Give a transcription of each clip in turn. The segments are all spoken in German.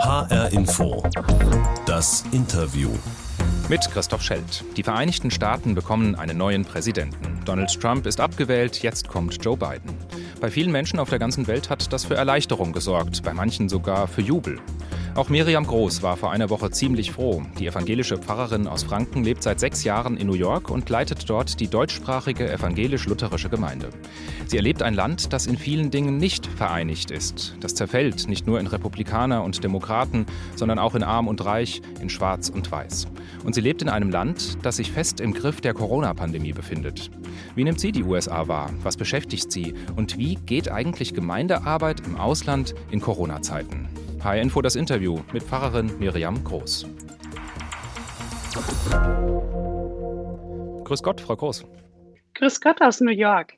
HR Info. Das Interview. Mit Christoph Schelt. Die Vereinigten Staaten bekommen einen neuen Präsidenten. Donald Trump ist abgewählt, jetzt kommt Joe Biden. Bei vielen Menschen auf der ganzen Welt hat das für Erleichterung gesorgt, bei manchen sogar für Jubel. Auch Miriam Groß war vor einer Woche ziemlich froh. Die evangelische Pfarrerin aus Franken lebt seit sechs Jahren in New York und leitet dort die deutschsprachige evangelisch-lutherische Gemeinde. Sie erlebt ein Land, das in vielen Dingen nicht vereinigt ist. Das zerfällt nicht nur in Republikaner und Demokraten, sondern auch in Arm und Reich, in Schwarz und Weiß. Und sie lebt in einem Land, das sich fest im Griff der Corona-Pandemie befindet. Wie nimmt sie die USA wahr? Was beschäftigt sie? Und wie geht eigentlich Gemeindearbeit im Ausland in Corona-Zeiten? H-Info das Interview mit Pfarrerin Miriam Groß. Grüß Gott, Frau Groß. Grüß Gott aus New York.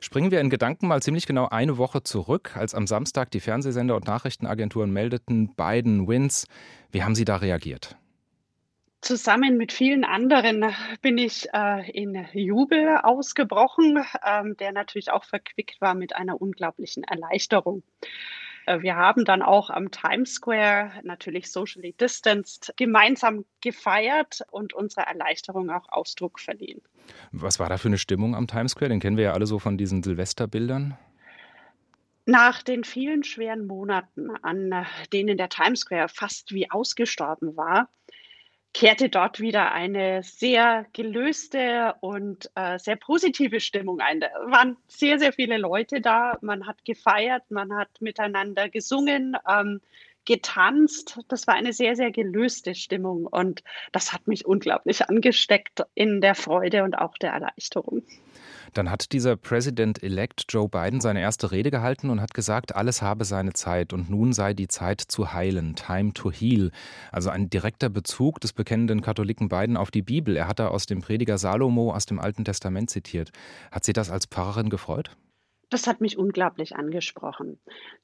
Springen wir in Gedanken mal ziemlich genau eine Woche zurück, als am Samstag die Fernsehsender und Nachrichtenagenturen meldeten, Biden wins. Wie haben Sie da reagiert? Zusammen mit vielen anderen bin ich äh, in Jubel ausgebrochen, ähm, der natürlich auch verquickt war mit einer unglaublichen Erleichterung. Äh, wir haben dann auch am Times Square natürlich socially distanced gemeinsam gefeiert und unserer Erleichterung auch Ausdruck verliehen. Was war da für eine Stimmung am Times Square? Den kennen wir ja alle so von diesen Silvesterbildern. Nach den vielen schweren Monaten, an denen der Times Square fast wie ausgestorben war, kehrte dort wieder eine sehr gelöste und äh, sehr positive Stimmung ein. Da waren sehr, sehr viele Leute da. Man hat gefeiert, man hat miteinander gesungen, ähm, getanzt. Das war eine sehr, sehr gelöste Stimmung und das hat mich unglaublich angesteckt in der Freude und auch der Erleichterung. Dann hat dieser President-elect Joe Biden seine erste Rede gehalten und hat gesagt, alles habe seine Zeit und nun sei die Zeit zu heilen, time to heal. Also ein direkter Bezug des bekennenden Katholiken Biden auf die Bibel. Er hat da aus dem Prediger Salomo aus dem Alten Testament zitiert. Hat Sie das als Pfarrerin gefreut? Das hat mich unglaublich angesprochen.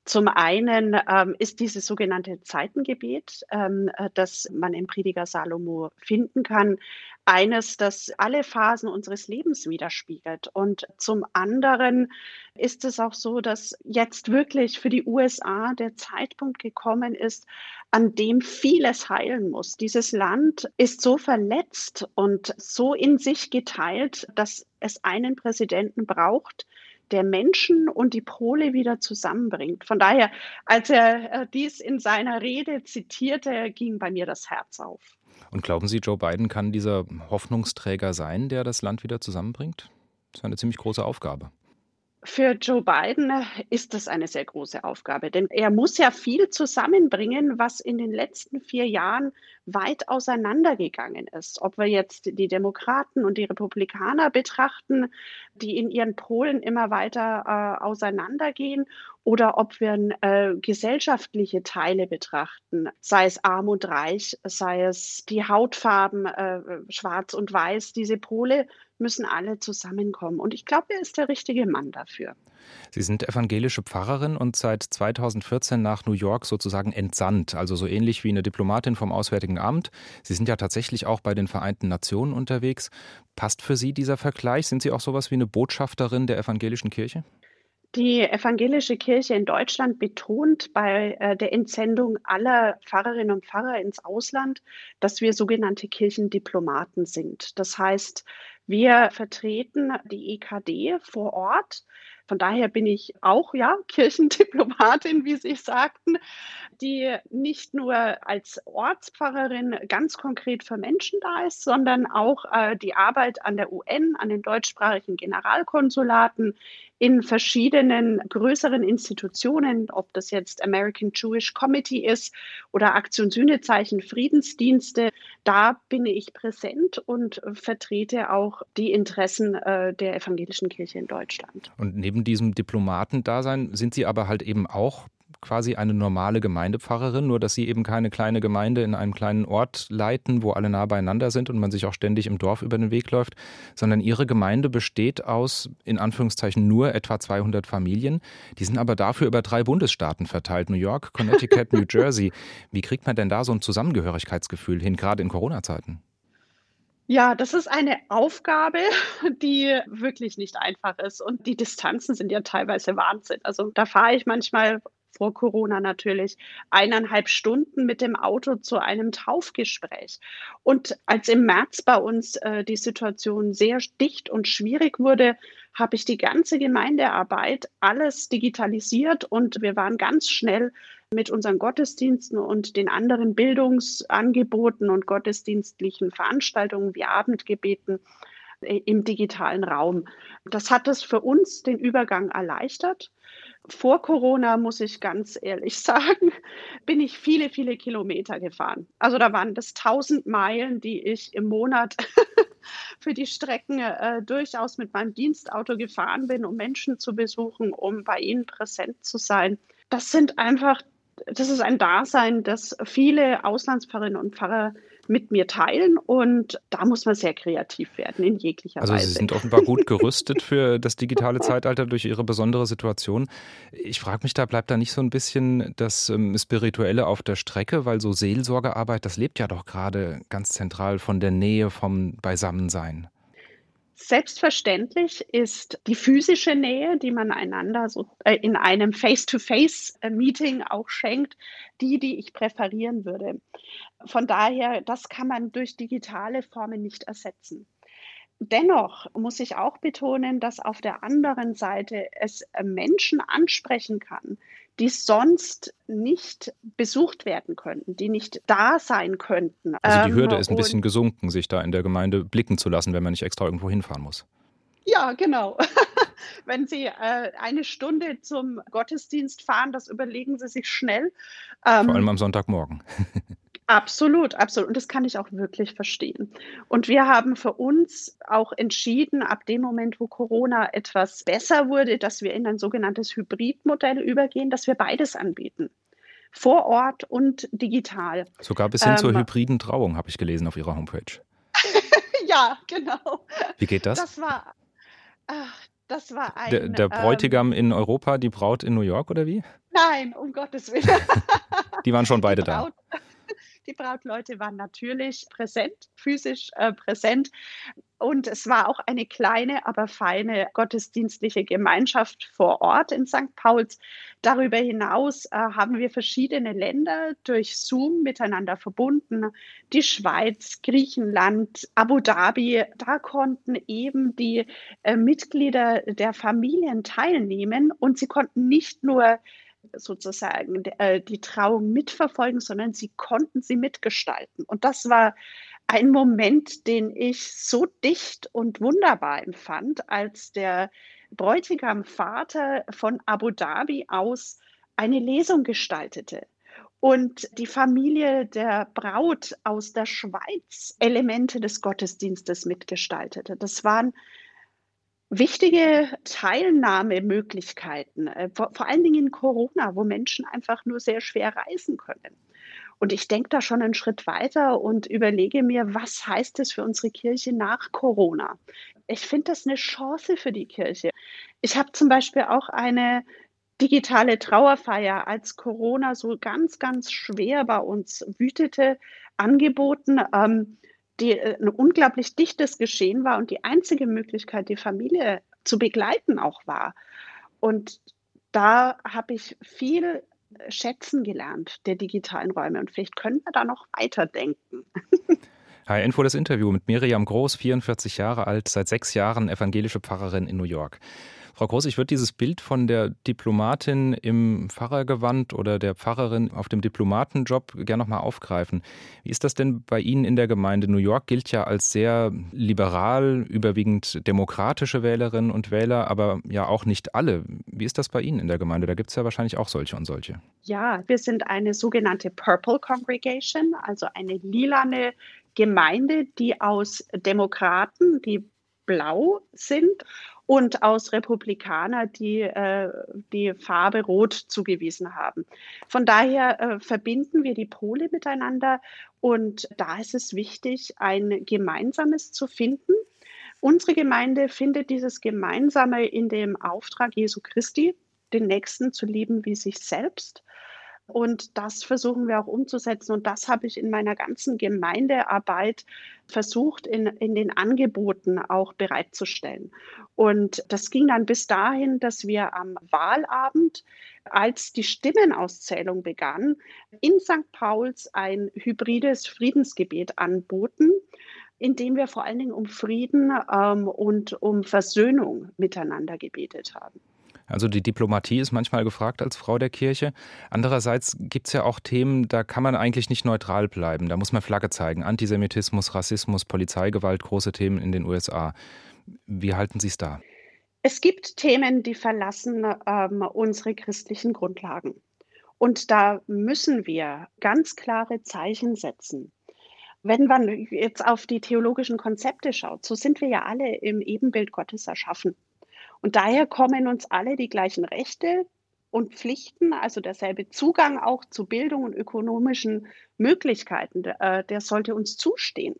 Zum einen ähm, ist dieses sogenannte Zeitengebet, ähm, äh, das man im Prediger Salomo finden kann, eines, das alle Phasen unseres Lebens widerspiegelt. Und zum anderen ist es auch so, dass jetzt wirklich für die USA der Zeitpunkt gekommen ist, an dem vieles heilen muss. Dieses Land ist so verletzt und so in sich geteilt, dass es einen Präsidenten braucht, der Menschen und die Pole wieder zusammenbringt. Von daher, als er äh, dies in seiner Rede zitierte, ging bei mir das Herz auf. Und glauben Sie, Joe Biden kann dieser Hoffnungsträger sein, der das Land wieder zusammenbringt? Das ist eine ziemlich große Aufgabe. Für Joe Biden ist das eine sehr große Aufgabe, denn er muss ja viel zusammenbringen, was in den letzten vier Jahren weit auseinandergegangen ist. Ob wir jetzt die Demokraten und die Republikaner betrachten, die in ihren Polen immer weiter äh, auseinandergehen, oder ob wir äh, gesellschaftliche Teile betrachten, sei es arm und reich, sei es die Hautfarben äh, schwarz und weiß, diese Pole müssen alle zusammenkommen. Und ich glaube, er ist der richtige Mann dafür. Sie sind evangelische Pfarrerin und seit 2014 nach New York sozusagen entsandt, also so ähnlich wie eine Diplomatin vom Auswärtigen Amt. Sie sind ja tatsächlich auch bei den Vereinten Nationen unterwegs. Passt für Sie dieser Vergleich? Sind Sie auch sowas wie eine Botschafterin der evangelischen Kirche? Die evangelische Kirche in Deutschland betont bei äh, der Entsendung aller Pfarrerinnen und Pfarrer ins Ausland, dass wir sogenannte Kirchendiplomaten sind. Das heißt, wir vertreten die EKD vor Ort. Von daher bin ich auch ja Kirchendiplomatin, wie Sie sagten, die nicht nur als Ortspfarrerin ganz konkret für Menschen da ist, sondern auch äh, die Arbeit an der UN, an den deutschsprachigen Generalkonsulaten in verschiedenen größeren Institutionen, ob das jetzt American Jewish Committee ist oder Aktion Sühnezeichen Friedensdienste, da bin ich präsent und vertrete auch die Interessen äh, der evangelischen Kirche in Deutschland. Und neben diesem Diplomatendasein sind Sie aber halt eben auch quasi eine normale Gemeindepfarrerin, nur dass sie eben keine kleine Gemeinde in einem kleinen Ort leiten, wo alle nah beieinander sind und man sich auch ständig im Dorf über den Weg läuft, sondern ihre Gemeinde besteht aus, in Anführungszeichen, nur etwa 200 Familien. Die sind aber dafür über drei Bundesstaaten verteilt, New York, Connecticut, New Jersey. Wie kriegt man denn da so ein Zusammengehörigkeitsgefühl hin, gerade in Corona-Zeiten? Ja, das ist eine Aufgabe, die wirklich nicht einfach ist. Und die Distanzen sind ja teilweise Wahnsinn. Also da fahre ich manchmal vor Corona natürlich, eineinhalb Stunden mit dem Auto zu einem Taufgespräch. Und als im März bei uns äh, die Situation sehr dicht und schwierig wurde, habe ich die ganze Gemeindearbeit alles digitalisiert und wir waren ganz schnell mit unseren Gottesdiensten und den anderen Bildungsangeboten und gottesdienstlichen Veranstaltungen wie Abendgebeten äh, im digitalen Raum. Das hat es für uns den Übergang erleichtert. Vor Corona, muss ich ganz ehrlich sagen, bin ich viele, viele Kilometer gefahren. Also da waren das 1000 Meilen, die ich im Monat für die Strecken äh, durchaus mit meinem Dienstauto gefahren bin, um Menschen zu besuchen, um bei ihnen präsent zu sein. Das sind einfach, das ist ein Dasein, das viele Auslandspfarrerinnen und Pfarrer mit mir teilen und da muss man sehr kreativ werden in jeglicher also Weise. Also Sie sind offenbar gut gerüstet für das digitale Zeitalter durch Ihre besondere Situation. Ich frage mich, da bleibt da nicht so ein bisschen das ähm, Spirituelle auf der Strecke, weil so Seelsorgearbeit, das lebt ja doch gerade ganz zentral von der Nähe, vom Beisammensein. Selbstverständlich ist die physische Nähe, die man einander so äh, in einem Face-to-Face-Meeting auch schenkt, die, die ich präferieren würde. Von daher, das kann man durch digitale Formen nicht ersetzen. Dennoch muss ich auch betonen, dass auf der anderen Seite es Menschen ansprechen kann, die sonst nicht besucht werden könnten, die nicht da sein könnten. Also die Hürde ähm, ist ein bisschen gesunken, sich da in der Gemeinde blicken zu lassen, wenn man nicht extra irgendwo hinfahren muss. Ja, genau. wenn Sie äh, eine Stunde zum Gottesdienst fahren, das überlegen Sie sich schnell. Ähm, Vor allem am Sonntagmorgen. Absolut, absolut. Und das kann ich auch wirklich verstehen. Und wir haben für uns auch entschieden, ab dem Moment, wo Corona etwas besser wurde, dass wir in ein sogenanntes Hybridmodell übergehen, dass wir beides anbieten. Vor Ort und digital. Sogar bis hin ähm, zur hybriden Trauung, habe ich gelesen auf Ihrer Homepage. ja, genau. Wie geht das? Das war, ach, das war ein. Der, der Bräutigam ähm, in Europa, die Braut in New York oder wie? Nein, um Gottes Willen. die waren schon beide da. Die Brautleute waren natürlich präsent, physisch äh, präsent. Und es war auch eine kleine, aber feine gottesdienstliche Gemeinschaft vor Ort in St. Pauls. Darüber hinaus äh, haben wir verschiedene Länder durch Zoom miteinander verbunden. Die Schweiz, Griechenland, Abu Dhabi. Da konnten eben die äh, Mitglieder der Familien teilnehmen und sie konnten nicht nur sozusagen äh, die Trauung mitverfolgen, sondern sie konnten sie mitgestalten. Und das war ein Moment, den ich so dicht und wunderbar empfand, als der Bräutigam Vater von Abu Dhabi aus eine Lesung gestaltete und die Familie der Braut aus der Schweiz Elemente des Gottesdienstes mitgestaltete. Das waren wichtige Teilnahmemöglichkeiten, äh, vor, vor, allen Dingen in Corona, wo Menschen einfach nur sehr schwer reisen können. Und ich denke da schon einen Schritt weiter und überlege mir, was heißt es für unsere Kirche nach Corona? Ich finde das eine Chance für die Kirche. Ich habe zum Beispiel auch eine digitale Trauerfeier, als Corona so ganz, ganz schwer bei uns wütete, angeboten. Ähm, die äh, ein unglaublich dichtes Geschehen war und die einzige Möglichkeit, die Familie zu begleiten auch war. Und da habe ich viel schätzen gelernt der digitalen Räume und vielleicht können wir da noch weiterdenken. HR-Info das Interview mit Miriam Groß, 44 Jahre alt, seit sechs Jahren evangelische Pfarrerin in New York. Frau Groß, ich würde dieses Bild von der Diplomatin im Pfarrergewand oder der Pfarrerin auf dem Diplomatenjob gerne nochmal aufgreifen. Wie ist das denn bei Ihnen in der Gemeinde? New York gilt ja als sehr liberal, überwiegend demokratische Wählerinnen und Wähler, aber ja auch nicht alle. Wie ist das bei Ihnen in der Gemeinde? Da gibt es ja wahrscheinlich auch solche und solche. Ja, wir sind eine sogenannte Purple Congregation, also eine lilane Gemeinde, die aus Demokraten, die blau sind und aus Republikaner, die äh, die Farbe Rot zugewiesen haben. Von daher äh, verbinden wir die Pole miteinander und da ist es wichtig, ein gemeinsames zu finden. Unsere Gemeinde findet dieses Gemeinsame in dem Auftrag Jesu Christi, den Nächsten zu lieben wie sich selbst. Und das versuchen wir auch umzusetzen. Und das habe ich in meiner ganzen Gemeindearbeit versucht, in, in den Angeboten auch bereitzustellen. Und das ging dann bis dahin, dass wir am Wahlabend, als die Stimmenauszählung begann, in St. Pauls ein hybrides Friedensgebet anboten in dem wir vor allen Dingen um Frieden ähm, und um Versöhnung miteinander gebetet haben. Also die Diplomatie ist manchmal gefragt als Frau der Kirche. Andererseits gibt es ja auch Themen, da kann man eigentlich nicht neutral bleiben. Da muss man Flagge zeigen. Antisemitismus, Rassismus, Polizeigewalt, große Themen in den USA. Wie halten Sie es da? Es gibt Themen, die verlassen ähm, unsere christlichen Grundlagen. Und da müssen wir ganz klare Zeichen setzen. Wenn man jetzt auf die theologischen Konzepte schaut, so sind wir ja alle im Ebenbild Gottes erschaffen. Und daher kommen uns alle die gleichen Rechte und Pflichten, also derselbe Zugang auch zu Bildung und ökonomischen Möglichkeiten, äh, der sollte uns zustehen.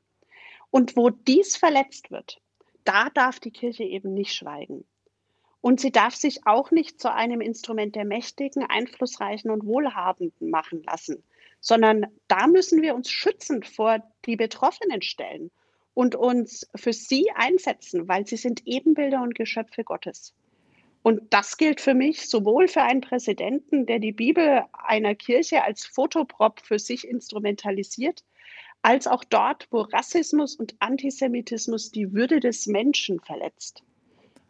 Und wo dies verletzt wird, da darf die Kirche eben nicht schweigen. Und sie darf sich auch nicht zu einem Instrument der Mächtigen, Einflussreichen und Wohlhabenden machen lassen, sondern da müssen wir uns schützend vor die Betroffenen stellen und uns für sie einsetzen, weil sie sind Ebenbilder und Geschöpfe Gottes. Und das gilt für mich sowohl für einen Präsidenten, der die Bibel einer Kirche als Fotoprop für sich instrumentalisiert, als auch dort, wo Rassismus und Antisemitismus die Würde des Menschen verletzt.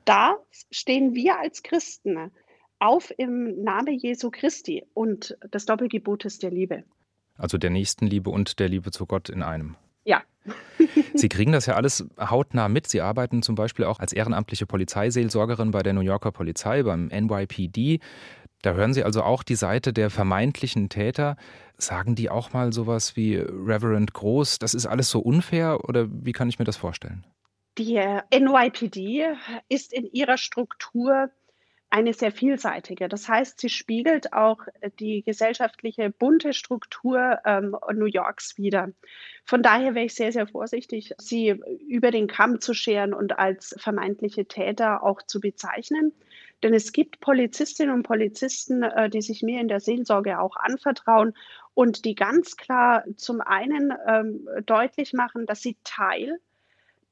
Da stehen wir als Christen auf im Namen Jesu Christi und des Doppelgebotes der Liebe. Also der Nächstenliebe und der Liebe zu Gott in einem. Ja. Sie kriegen das ja alles hautnah mit. Sie arbeiten zum Beispiel auch als ehrenamtliche Polizeiseelsorgerin bei der New Yorker Polizei, beim NYPD. Da hören Sie also auch die Seite der vermeintlichen Täter. Sagen die auch mal sowas wie Reverend Groß, das ist alles so unfair oder wie kann ich mir das vorstellen? Die NYPD ist in ihrer Struktur eine sehr vielseitige. Das heißt, sie spiegelt auch die gesellschaftliche bunte Struktur ähm, New Yorks wider. Von daher wäre ich sehr, sehr vorsichtig, sie über den Kamm zu scheren und als vermeintliche Täter auch zu bezeichnen. Denn es gibt Polizistinnen und Polizisten, äh, die sich mir in der Seelsorge auch anvertrauen und die ganz klar zum einen ähm, deutlich machen, dass sie Teil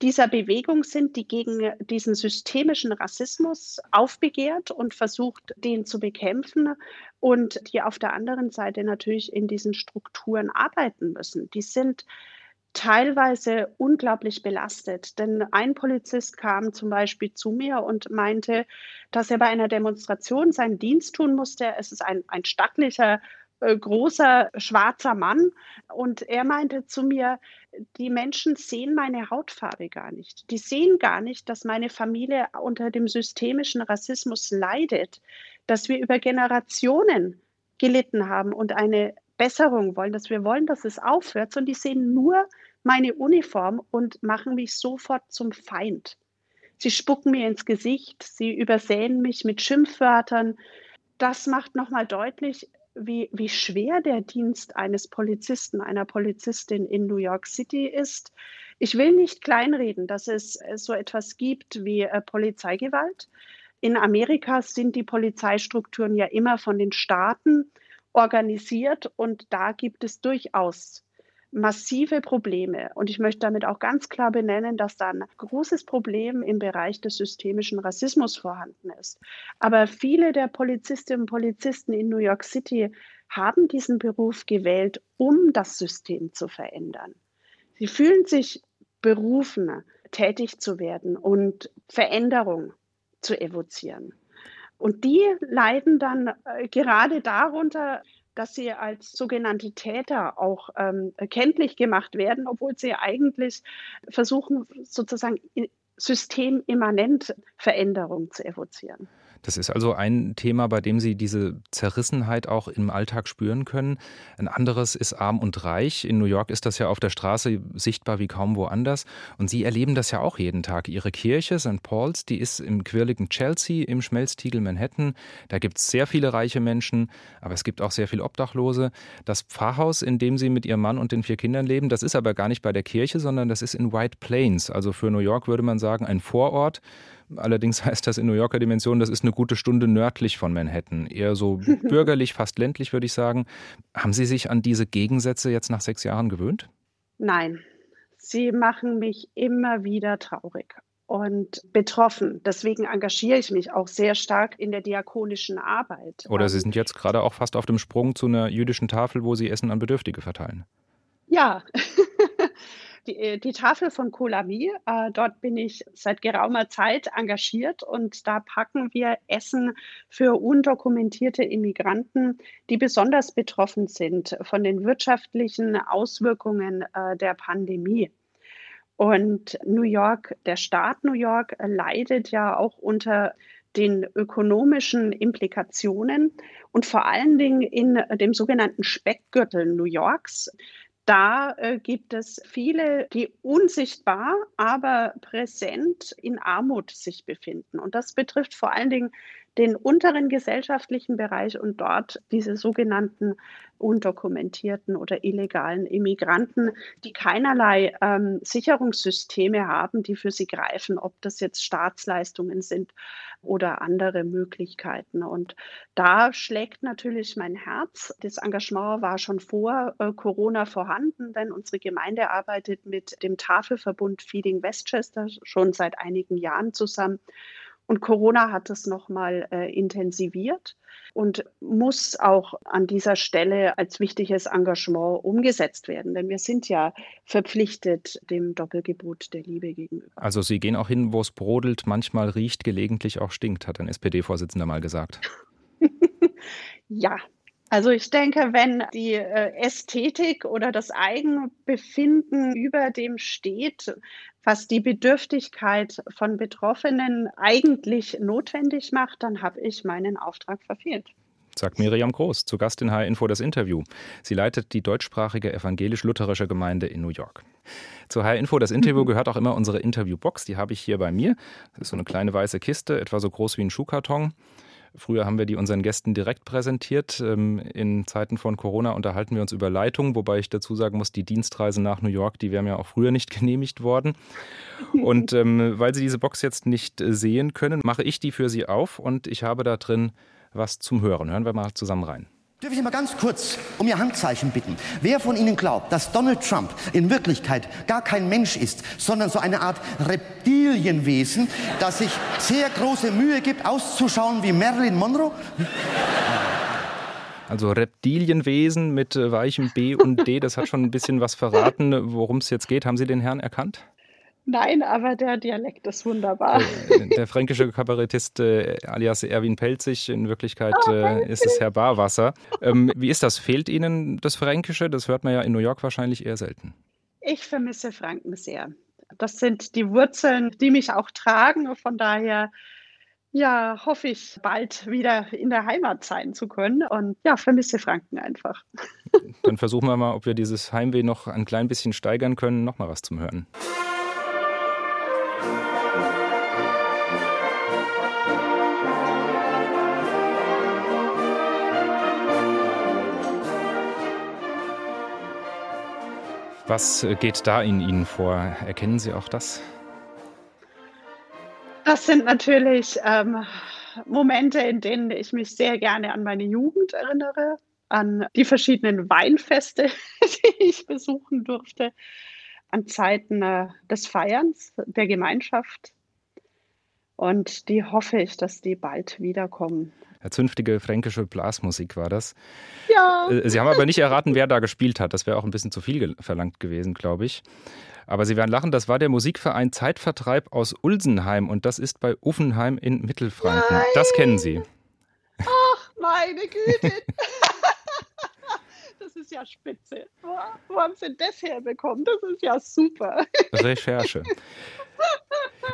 dieser Bewegung sind, die gegen diesen systemischen Rassismus aufbegehrt und versucht, den zu bekämpfen und die auf der anderen Seite natürlich in diesen Strukturen arbeiten müssen. Die sind teilweise unglaublich belastet. Denn ein Polizist kam zum Beispiel zu mir und meinte, dass er bei einer Demonstration seinen Dienst tun musste. Es ist ein, ein stattlicher äh, großer schwarzer Mann und er meinte zu mir, die Menschen sehen meine Hautfarbe gar nicht. Die sehen gar nicht, dass meine Familie unter dem systemischen Rassismus leidet, dass wir über Generationen gelitten haben und eine Besserung wollen, dass wir wollen, dass es aufhört, sondern die sehen nur meine Uniform und machen mich sofort zum Feind. Sie spucken mir ins Gesicht, sie übersäen mich mit Schimpfwörtern. Das macht nochmal deutlich, wie, wie schwer der Dienst eines Polizisten, einer Polizistin in New York City ist. Ich will nicht kleinreden, dass es äh, so etwas gibt wie äh, Polizeigewalt. In Amerika sind die Polizeistrukturen ja immer von den Staaten organisiert und da gibt es durchaus massive Probleme. Und ich möchte damit auch ganz klar benennen, dass da ein großes Problem im Bereich des systemischen Rassismus vorhanden ist. Aber viele der Polizistinnen und Polizisten in New York City haben diesen Beruf gewählt, um das System zu verändern. Sie fühlen sich berufen, tätig zu werden und Veränderung zu evozieren. Und die leiden dann äh, gerade darunter, dass sie als sogenannte Täter auch ähm, kenntlich gemacht werden, obwohl sie eigentlich versuchen, sozusagen systemimmanent Veränderung zu evozieren. Das ist also ein Thema, bei dem Sie diese Zerrissenheit auch im Alltag spüren können. Ein anderes ist arm und reich. In New York ist das ja auf der Straße sichtbar wie kaum woanders. Und Sie erleben das ja auch jeden Tag. Ihre Kirche, St. Paul's, die ist im quirligen Chelsea, im Schmelztiegel Manhattan. Da gibt es sehr viele reiche Menschen, aber es gibt auch sehr viele Obdachlose. Das Pfarrhaus, in dem Sie mit Ihrem Mann und den vier Kindern leben, das ist aber gar nicht bei der Kirche, sondern das ist in White Plains. Also für New York würde man sagen, ein Vorort Allerdings heißt das in New Yorker Dimension, das ist eine gute Stunde nördlich von Manhattan. Eher so bürgerlich, fast ländlich, würde ich sagen. Haben Sie sich an diese Gegensätze jetzt nach sechs Jahren gewöhnt? Nein, sie machen mich immer wieder traurig und betroffen. Deswegen engagiere ich mich auch sehr stark in der diakonischen Arbeit. Oder Sie sind jetzt gerade auch fast auf dem Sprung zu einer jüdischen Tafel, wo Sie Essen an Bedürftige verteilen. Ja, die, äh, die Tafel von Kolami. Äh, dort bin ich seit geraumer Zeit engagiert und da packen wir Essen für undokumentierte Immigranten, die besonders betroffen sind von den wirtschaftlichen Auswirkungen äh, der Pandemie. Und New York, der Staat New York leidet ja auch unter den ökonomischen Implikationen und vor allen Dingen in dem sogenannten Speckgürtel New Yorks da äh, gibt es viele, die unsichtbar, aber präsent in Armut sich befinden. Und das betrifft vor allen Dingen den unteren gesellschaftlichen Bereich und dort diese sogenannten undokumentierten oder illegalen Immigranten, die keinerlei ähm, Sicherungssysteme haben, die für sie greifen, ob das jetzt Staatsleistungen sind oder andere Möglichkeiten. Und da schlägt natürlich mein Herz. Das Engagement war schon vor äh, Corona vorhanden, denn unsere Gemeinde arbeitet mit dem Tafelverbund Feeding Westchester schon seit einigen Jahren zusammen. Und Corona hat es nochmal äh, intensiviert und muss auch an dieser Stelle als wichtiges Engagement umgesetzt werden. Denn wir sind ja verpflichtet dem Doppelgebot der Liebe gegenüber. Also Sie gehen auch hin, wo es brodelt, manchmal riecht, gelegentlich auch stinkt, hat ein SPD-Vorsitzender mal gesagt. ja, also ich denke, wenn die äh, Ästhetik oder das Eigenbefinden über dem steht, was die Bedürftigkeit von Betroffenen eigentlich notwendig macht, dann habe ich meinen Auftrag verfehlt. Sagt Miriam Groß, zu Gast in HR Info das Interview. Sie leitet die deutschsprachige evangelisch-lutherische Gemeinde in New York. Zu HR Info das Interview mhm. gehört auch immer unsere Interviewbox. Die habe ich hier bei mir. Das ist so eine kleine weiße Kiste, etwa so groß wie ein Schuhkarton. Früher haben wir die unseren Gästen direkt präsentiert. Ähm, in Zeiten von Corona unterhalten wir uns über Leitung, wobei ich dazu sagen muss, die Dienstreise nach New York, die wären ja auch früher nicht genehmigt worden. Und ähm, weil Sie diese Box jetzt nicht äh, sehen können, mache ich die für Sie auf und ich habe da drin was zum Hören. Hören wir mal zusammen rein. Dürfe ich mal ganz kurz um Ihr Handzeichen bitten? Wer von Ihnen glaubt, dass Donald Trump in Wirklichkeit gar kein Mensch ist, sondern so eine Art Reptilienwesen, das sich sehr große Mühe gibt, auszuschauen wie Marilyn Monroe? Also Reptilienwesen mit äh, weichem B und D, das hat schon ein bisschen was verraten, worum es jetzt geht. Haben Sie den Herrn erkannt? Nein, aber der Dialekt ist wunderbar. Äh, der fränkische Kabarettist äh, alias Erwin Pelzig, in Wirklichkeit oh, äh, ist es Herr Barwasser. Ähm, wie ist das? Fehlt Ihnen das Fränkische? Das hört man ja in New York wahrscheinlich eher selten. Ich vermisse Franken sehr. Das sind die Wurzeln, die mich auch tragen. Von daher ja, hoffe ich, bald wieder in der Heimat sein zu können und ja, vermisse Franken einfach. Dann versuchen wir mal, ob wir dieses Heimweh noch ein klein bisschen steigern können. Nochmal was zum Hören. Was äh, geht da in Ihnen vor? Erkennen Sie auch das? Das sind natürlich ähm, Momente, in denen ich mich sehr gerne an meine Jugend erinnere, an die verschiedenen Weinfeste, die ich besuchen durfte, an Zeiten äh, des Feierns, der Gemeinschaft. Und die hoffe ich, dass die bald wiederkommen. Zünftige fränkische Blasmusik war das. Ja. Äh, Sie haben aber nicht erraten, wer da gespielt hat. Das wäre auch ein bisschen zu viel verlangt gewesen, glaube ich. Aber Sie werden lachen, das war der Musikverein Zeitvertreib aus Ulsenheim und das ist bei Uffenheim in Mittelfranken. Nein. Das kennen Sie. Ach, meine Güte. Das ist ja spitze. Wo haben Sie das herbekommen? Das ist ja super. Recherche.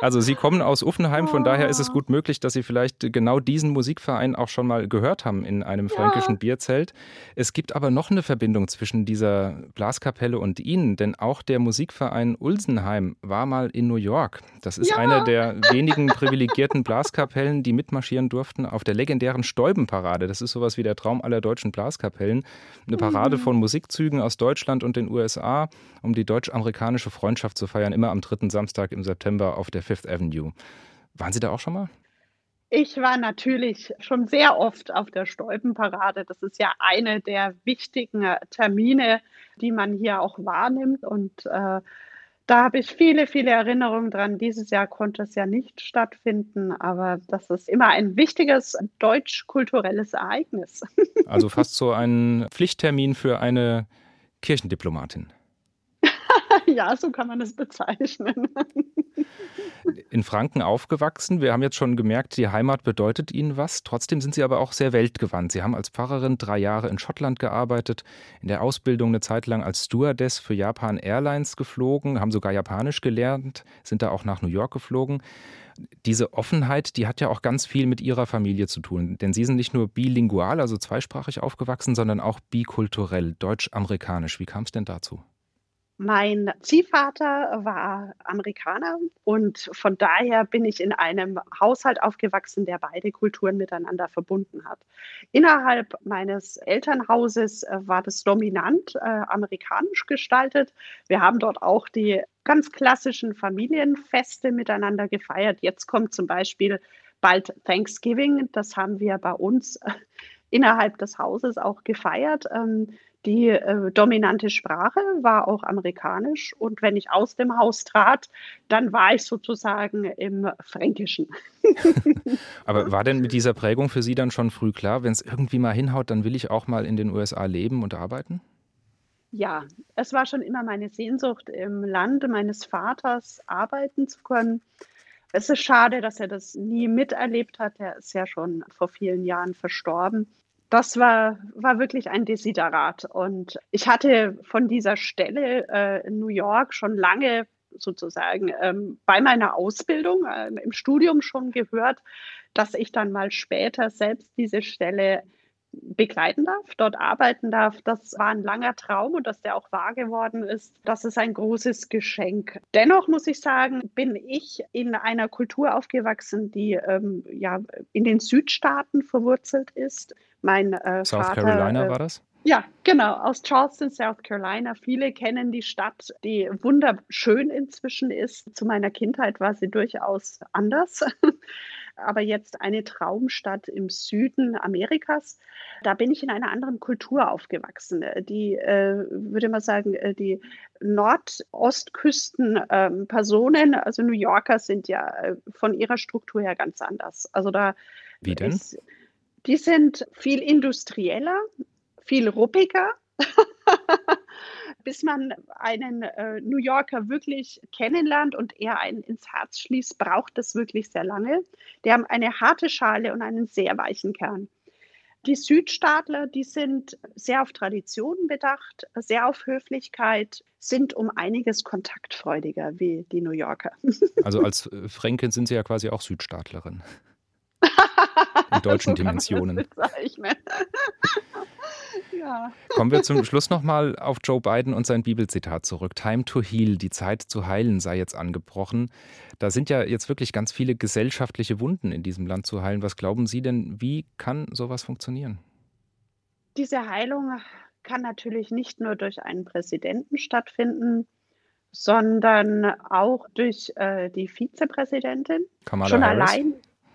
Also Sie kommen aus Uffenheim, von daher ist es gut möglich, dass Sie vielleicht genau diesen Musikverein auch schon mal gehört haben in einem fränkischen ja. Bierzelt. Es gibt aber noch eine Verbindung zwischen dieser Blaskapelle und Ihnen, denn auch der Musikverein Ulsenheim war mal in New York. Das ist ja. eine der wenigen privilegierten Blaskapellen, die mitmarschieren durften auf der legendären Stäubenparade. Das ist sowas wie der Traum aller deutschen Blaskapellen. Eine Parade mhm. von Musikzügen aus Deutschland und den USA, um die deutsch-amerikanische Freundschaft zu feiern, immer am dritten Samstag im September auf der Fifth Avenue. Waren Sie da auch schon mal? Ich war natürlich schon sehr oft auf der Stolpenparade. Das ist ja eine der wichtigen Termine, die man hier auch wahrnimmt. Und äh, da habe ich viele, viele Erinnerungen dran. Dieses Jahr konnte es ja nicht stattfinden, aber das ist immer ein wichtiges deutsch-kulturelles Ereignis. Also fast so ein Pflichttermin für eine Kirchendiplomatin. Ja, so kann man es bezeichnen. In Franken aufgewachsen. Wir haben jetzt schon gemerkt, die Heimat bedeutet Ihnen was. Trotzdem sind Sie aber auch sehr weltgewandt. Sie haben als Pfarrerin drei Jahre in Schottland gearbeitet, in der Ausbildung eine Zeit lang als Stewardess für Japan Airlines geflogen, haben sogar Japanisch gelernt, sind da auch nach New York geflogen. Diese Offenheit, die hat ja auch ganz viel mit Ihrer Familie zu tun. Denn Sie sind nicht nur bilingual, also zweisprachig aufgewachsen, sondern auch bikulturell, deutsch-amerikanisch. Wie kam es denn dazu? Mein Ziehvater war Amerikaner und von daher bin ich in einem Haushalt aufgewachsen, der beide Kulturen miteinander verbunden hat. Innerhalb meines Elternhauses äh, war das dominant äh, amerikanisch gestaltet. Wir haben dort auch die ganz klassischen Familienfeste miteinander gefeiert. Jetzt kommt zum Beispiel bald Thanksgiving. Das haben wir bei uns äh, innerhalb des Hauses auch gefeiert. Die äh, dominante Sprache war auch amerikanisch und wenn ich aus dem Haus trat, dann war ich sozusagen im Fränkischen. Aber war denn mit dieser Prägung für Sie dann schon früh klar, wenn es irgendwie mal hinhaut, dann will ich auch mal in den USA leben und arbeiten? Ja, es war schon immer meine Sehnsucht, im Lande meines Vaters arbeiten zu können. Es ist schade, dass er das nie miterlebt hat. Er ist ja schon vor vielen Jahren verstorben das war, war wirklich ein Desiderat. Und ich hatte von dieser Stelle äh, in New York schon lange sozusagen ähm, bei meiner Ausbildung äh, im Studium schon gehört, dass ich dann mal später selbst diese Stelle begleiten darf, dort arbeiten darf. Das war ein langer Traum und dass der auch wahr geworden ist, das ist ein großes Geschenk. Dennoch muss ich sagen, bin ich in einer Kultur aufgewachsen, die ähm, ja in den Südstaaten verwurzelt ist. Mein äh, South Vater, Carolina äh, war das? Ja, genau, aus Charleston, South Carolina. Viele kennen die Stadt, die wunderschön inzwischen ist. Zu meiner Kindheit war sie durchaus anders. aber jetzt eine Traumstadt im Süden Amerikas. Da bin ich in einer anderen Kultur aufgewachsen. Die, äh, würde man sagen, äh, die Nordostküsten-Personen, ähm, also New Yorker, sind ja äh, von ihrer Struktur her ganz anders. Also da Wie denn? Ist, die sind viel industrieller, viel ruppiger. Bis man einen äh, New Yorker wirklich kennenlernt und er einen ins Herz schließt, braucht es wirklich sehr lange. Die haben eine harte Schale und einen sehr weichen Kern. Die Südstaatler, die sind sehr auf Traditionen bedacht, sehr auf Höflichkeit, sind um einiges kontaktfreudiger wie die New Yorker. Also als äh, Fränkin sind Sie ja quasi auch Südstaatlerin in deutschen so Dimensionen. Ja. Kommen wir zum Schluss nochmal auf Joe Biden und sein Bibelzitat zurück. Time to heal, die Zeit zu heilen sei jetzt angebrochen. Da sind ja jetzt wirklich ganz viele gesellschaftliche Wunden in diesem Land zu heilen. Was glauben Sie denn, wie kann sowas funktionieren? Diese Heilung kann natürlich nicht nur durch einen Präsidenten stattfinden, sondern auch durch äh, die Vizepräsidentin. Kamala Schon Harris. allein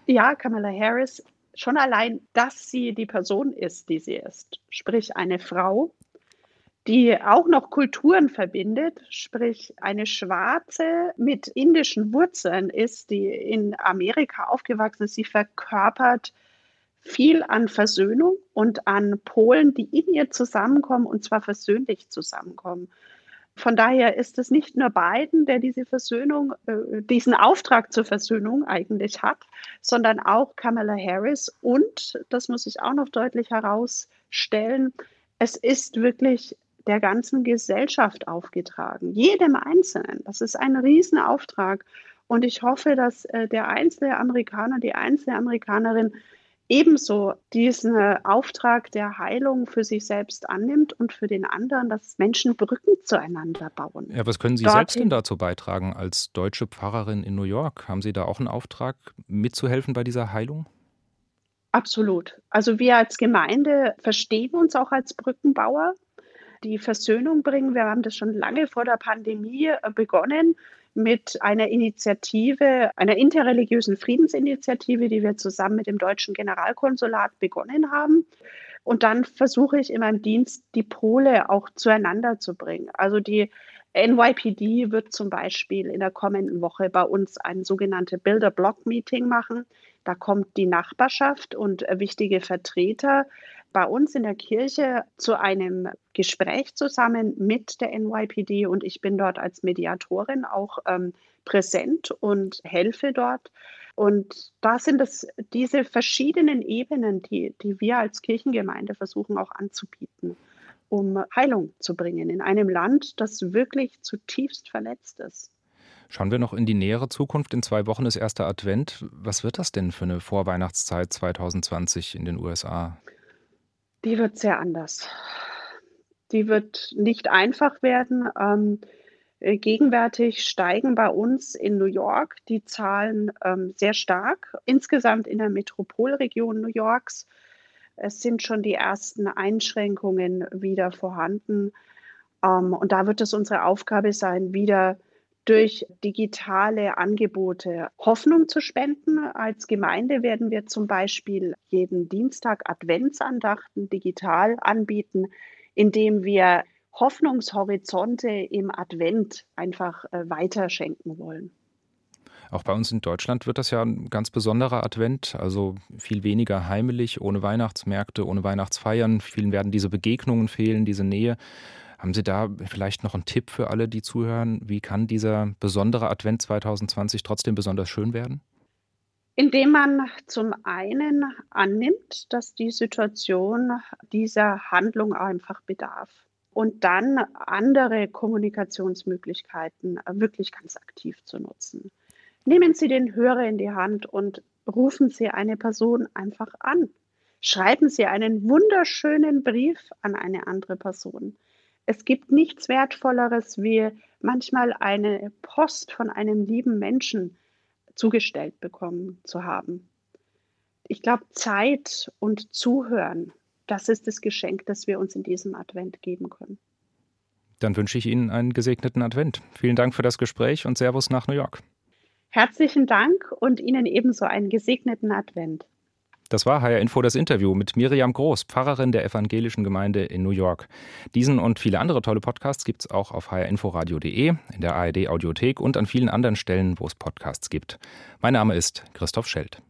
ja, Kamala Harris, schon allein, dass sie die Person ist, die sie ist, sprich eine Frau, die auch noch Kulturen verbindet, sprich eine Schwarze mit indischen Wurzeln ist, die in Amerika aufgewachsen ist. Sie verkörpert viel an Versöhnung und an Polen, die in ihr zusammenkommen und zwar versöhnlich zusammenkommen. Von daher ist es nicht nur Biden, der diese Versöhnung, äh, diesen Auftrag zur Versöhnung eigentlich hat, sondern auch Kamala Harris. Und, das muss ich auch noch deutlich herausstellen, es ist wirklich der ganzen Gesellschaft aufgetragen, jedem Einzelnen. Das ist ein Riesenauftrag. Und ich hoffe, dass äh, der einzelne Amerikaner, die einzelne Amerikanerin ebenso diesen Auftrag der Heilung für sich selbst annimmt und für den anderen, dass Menschen Brücken zueinander bauen. Ja, was können Sie Dorthin. selbst denn dazu beitragen als deutsche Pfarrerin in New York? Haben Sie da auch einen Auftrag, mitzuhelfen bei dieser Heilung? Absolut. Also wir als Gemeinde verstehen uns auch als Brückenbauer, die Versöhnung bringen. Wir haben das schon lange vor der Pandemie äh, begonnen. Mit einer Initiative, einer interreligiösen Friedensinitiative, die wir zusammen mit dem deutschen Generalkonsulat begonnen haben. Und dann versuche ich in meinem Dienst, die Pole auch zueinander zu bringen. Also die NYPD wird zum Beispiel in der kommenden Woche bei uns ein sogenanntes Builder-Block-Meeting machen. Da kommt die Nachbarschaft und wichtige Vertreter bei uns in der Kirche zu einem Gespräch zusammen mit der NYPD und ich bin dort als Mediatorin auch ähm, präsent und helfe dort. Und da sind es diese verschiedenen Ebenen, die, die wir als Kirchengemeinde versuchen auch anzubieten, um Heilung zu bringen in einem Land, das wirklich zutiefst verletzt ist. Schauen wir noch in die nähere Zukunft. In zwei Wochen ist erster Advent. Was wird das denn für eine Vorweihnachtszeit 2020 in den USA? Die wird sehr anders. Die wird nicht einfach werden. Ähm, äh, gegenwärtig steigen bei uns in New York die Zahlen ähm, sehr stark. Insgesamt in der Metropolregion New Yorks. Es sind schon die ersten Einschränkungen wieder vorhanden. Ähm, und da wird es unsere Aufgabe sein, wieder durch digitale Angebote Hoffnung zu spenden. Als Gemeinde werden wir zum Beispiel jeden Dienstag Adventsandachten digital anbieten, indem wir Hoffnungshorizonte im Advent einfach äh, weiterschenken wollen. Auch bei uns in Deutschland wird das ja ein ganz besonderer Advent, also viel weniger heimelig, ohne Weihnachtsmärkte, ohne Weihnachtsfeiern. Vielen werden diese Begegnungen fehlen, diese Nähe. Haben Sie da vielleicht noch einen Tipp für alle, die zuhören? Wie kann dieser besondere Advent 2020 trotzdem besonders schön werden? Indem man zum einen annimmt, dass die Situation dieser Handlung einfach bedarf und dann andere Kommunikationsmöglichkeiten wirklich ganz aktiv zu nutzen. Nehmen Sie den Hörer in die Hand und rufen Sie eine Person einfach an. Schreiben Sie einen wunderschönen Brief an eine andere Person. Es gibt nichts Wertvolleres, wie manchmal eine Post von einem lieben Menschen zugestellt bekommen zu haben. Ich glaube, Zeit und Zuhören, das ist das Geschenk, das wir uns in diesem Advent geben können. Dann wünsche ich Ihnen einen gesegneten Advent. Vielen Dank für das Gespräch und Servus nach New York. Herzlichen Dank und Ihnen ebenso einen gesegneten Advent. Das war HR Info das Interview mit Miriam Groß, Pfarrerin der evangelischen Gemeinde in New York. Diesen und viele andere tolle Podcasts gibt es auch auf hrinforadio.de, in der ARD Audiothek und an vielen anderen Stellen, wo es Podcasts gibt. Mein Name ist Christoph Schelt.